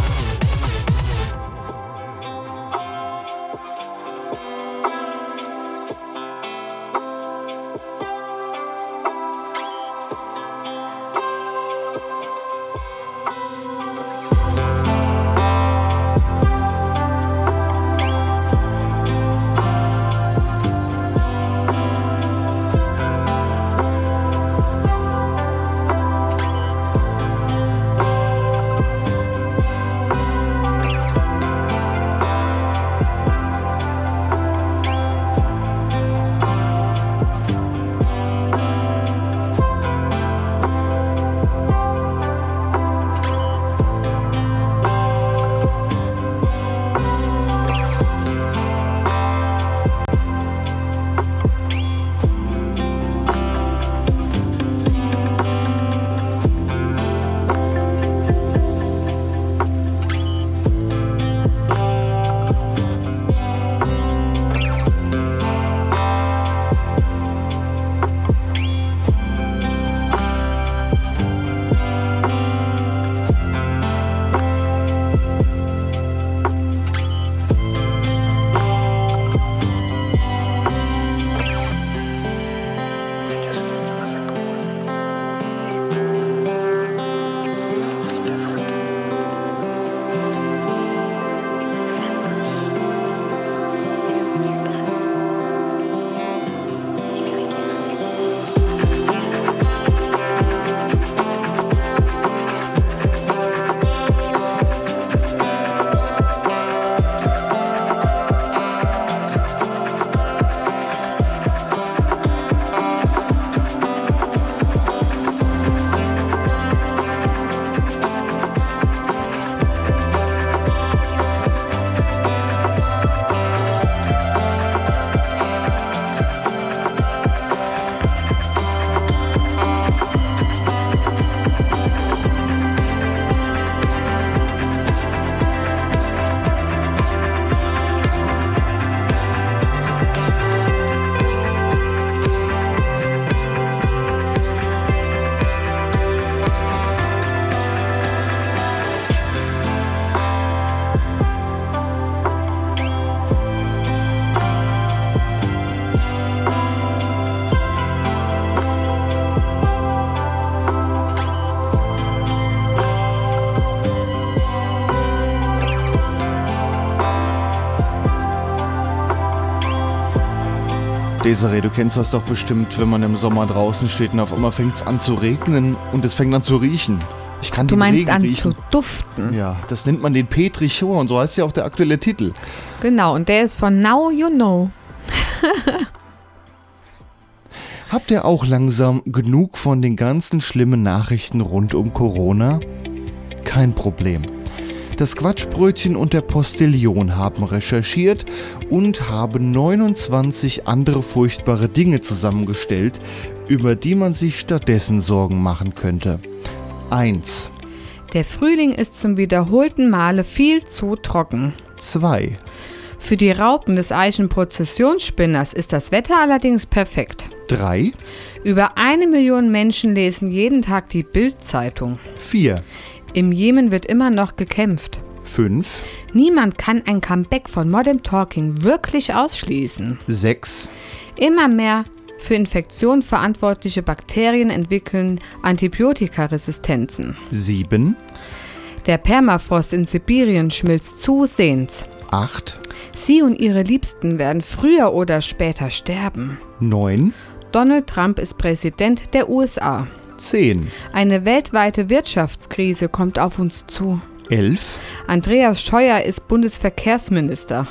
Desiree, du kennst das doch bestimmt, wenn man im Sommer draußen steht und auf einmal fängt es an zu regnen und es fängt an zu riechen. Ich kann Du den meinst Regen an riechen. zu duften. Ja, das nennt man den Petrichor und so heißt ja auch der aktuelle Titel. Genau, und der ist von Now You Know. Habt ihr auch langsam genug von den ganzen schlimmen Nachrichten rund um Corona? Kein Problem. Das Quatschbrötchen und der Postillion haben recherchiert und haben 29 andere furchtbare Dinge zusammengestellt, über die man sich stattdessen Sorgen machen könnte. 1. Der Frühling ist zum wiederholten Male viel zu trocken. 2. Für die Raupen des Eichenprozessionsspinners ist das Wetter allerdings perfekt. 3. Über eine Million Menschen lesen jeden Tag die Bild-Zeitung. 4. Im Jemen wird immer noch gekämpft. 5. Niemand kann ein Comeback von Modern Talking wirklich ausschließen. 6. Immer mehr für Infektionen verantwortliche Bakterien entwickeln Antibiotikaresistenzen. 7. Der Permafrost in Sibirien schmilzt zusehends. 8. Sie und ihre Liebsten werden früher oder später sterben. 9. Donald Trump ist Präsident der USA. 10. Eine weltweite Wirtschaftskrise kommt auf uns zu. 11. Andreas Scheuer ist Bundesverkehrsminister.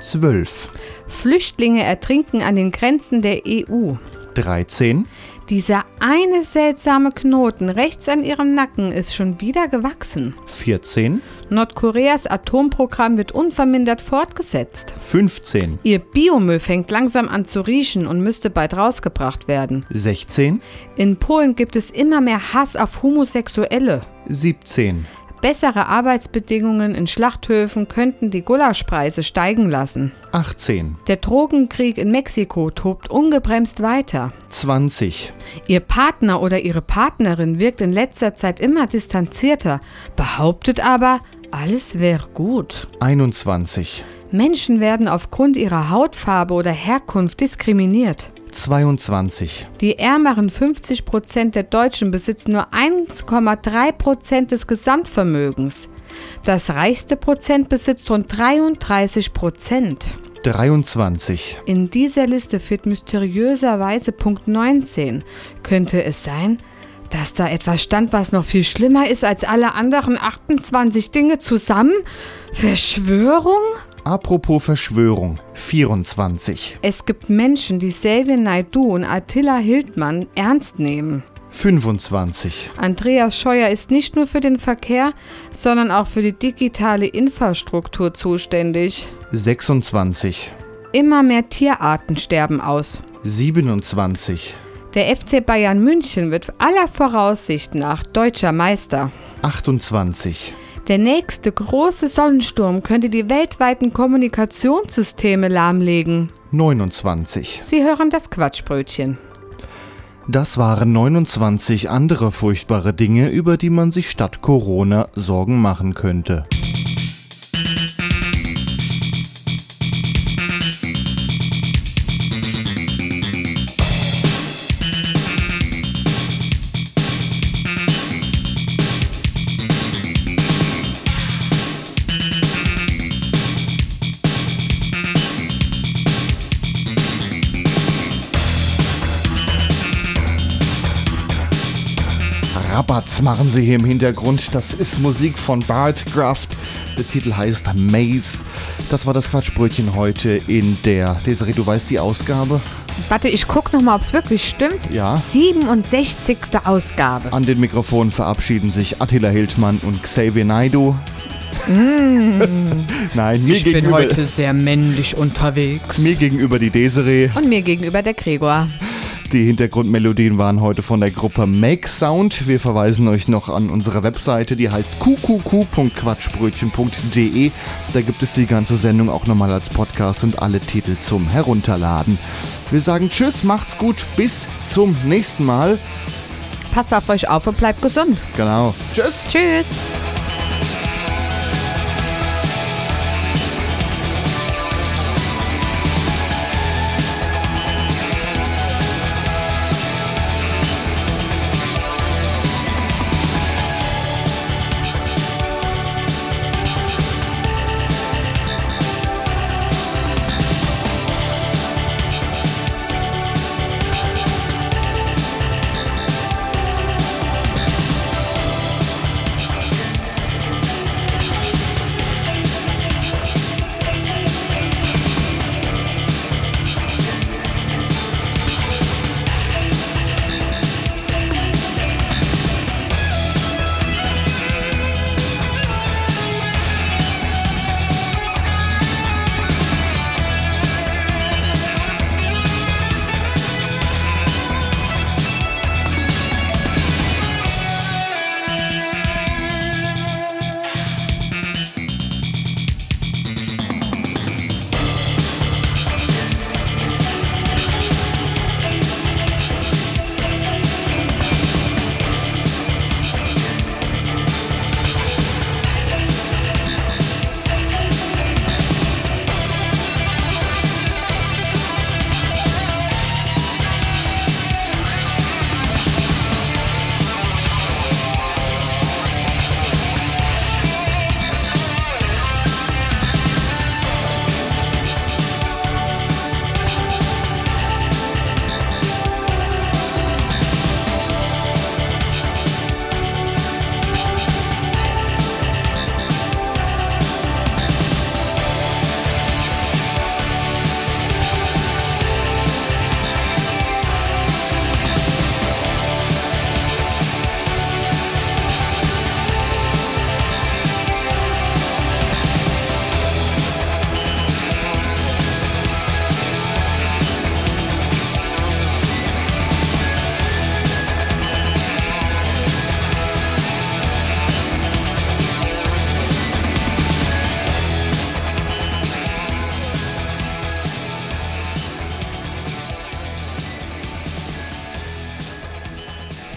12. Flüchtlinge ertrinken an den Grenzen der EU. 13. Dieser eine seltsame Knoten rechts an ihrem Nacken ist schon wieder gewachsen. 14. Nordkoreas Atomprogramm wird unvermindert fortgesetzt. 15. Ihr Biomüll fängt langsam an zu riechen und müsste bald rausgebracht werden. 16. In Polen gibt es immer mehr Hass auf Homosexuelle. 17. Bessere Arbeitsbedingungen in Schlachthöfen könnten die Gulaschpreise steigen lassen. 18, Der Drogenkrieg in Mexiko tobt ungebremst weiter. 20, Ihr Partner oder Ihre Partnerin wirkt in letzter Zeit immer distanzierter, behauptet aber, alles wäre gut. 21, Menschen werden aufgrund ihrer Hautfarbe oder Herkunft diskriminiert. 22, Die ärmeren 50 Prozent der Deutschen besitzen nur 1,3 Prozent des Gesamtvermögens. Das reichste Prozent besitzt rund 33 Prozent. 23, In dieser Liste fehlt mysteriöserweise Punkt 19. Könnte es sein, dass da etwas stand, was noch viel schlimmer ist als alle anderen 28 Dinge zusammen? Verschwörung? Apropos Verschwörung, 24, Es gibt Menschen, die Xavier Naidoo und Attila Hildmann ernst nehmen. 25, Andreas Scheuer ist nicht nur für den Verkehr, sondern auch für die digitale Infrastruktur zuständig. 26, Immer mehr Tierarten sterben aus. 27, Der FC Bayern München wird aller Voraussicht nach deutscher Meister. 28, Der nächste große Sonnensturm könnte die weltweiten Kommunikationssysteme lahmlegen. 29. Sie hören das Quatschbrötchen. Das waren 29 andere furchtbare Dinge, über die man sich statt Corona Sorgen machen könnte. Rabatz machen sie hier im Hintergrund. Das ist Musik von Bart Graft. Der Titel heißt Maze. Das war das Quatschbrötchen heute in der. Desiree, du weißt die Ausgabe? Warte, ich guck noch mal, ob es wirklich stimmt. Ja. 67. Ausgabe. An den Mikrofonen verabschieden sich Attila Hildmann und Xavier Naidoo. Mm. Nein, mir Ich bin gegenüber, heute sehr männlich unterwegs. mir gegenüber die Desiree. Und mir gegenüber der Gregor. Die Hintergrundmelodien waren heute von der Gruppe Make Sound. Wir verweisen euch noch an unsere Webseite, die heißt qqq.quatschbrötchen.de. Da gibt es die ganze Sendung auch nochmal als Podcast und alle Titel zum Herunterladen. Wir sagen Tschüss, macht's gut, bis zum nächsten Mal. Passt auf euch auf und bleibt gesund. Genau. Tschüss. Tschüss.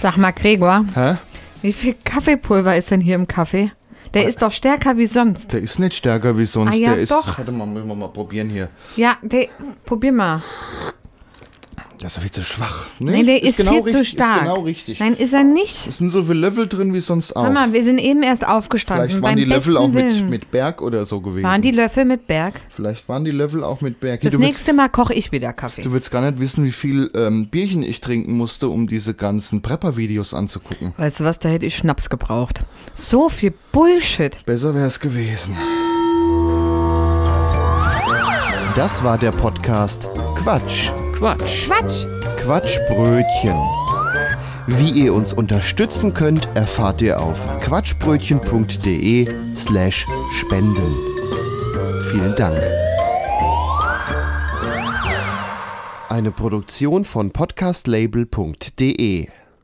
Sag mal, Gregor, Hä? wie viel Kaffeepulver ist denn hier im Kaffee? Der ist doch stärker wie sonst. Der ist nicht stärker wie sonst. Ah ja, der ist. doch. Warte mal, müssen wir mal probieren hier. Ja, der, probier mal. Der ist doch viel zu schwach. Nee, der ist, genau viel zu richtig, stark. Ist genau richtig. Nein, ist er nicht. Es sind so viele Löffel drin wie sonst auch. Mal, wir sind eben erst aufgestanden. Vielleicht waren beim die Löffel auch mit, mit Berg oder so gewesen. Waren die Löffel mit Berg? Vielleicht waren die Löffel auch mit Berg. Hier, Das willst, nächste Mal koche ich wieder Kaffee. du willst gar nicht wissen, wie viel ähm, Bierchen ich trinken musste, um diese ganzen Prepper-Videos anzugucken. Weißt du was, da hätte ich Schnaps gebraucht. So viel Bullshit. Besser wäre es gewesen. Das war der Podcast Quatsch. Quatsch. Quatsch. Quatschbrötchen. Wie ihr uns unterstützen könnt, erfahrt ihr auf quatschbrötchen.de slash spenden. Vielen Dank. Eine Produktion von podcastlabel.de